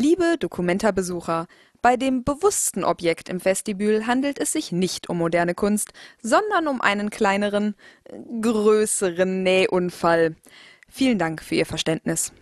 Liebe Documenta-Besucher, bei dem bewussten Objekt im Vestibül handelt es sich nicht um moderne Kunst, sondern um einen kleineren, äh, größeren Nähunfall. Vielen Dank für Ihr Verständnis.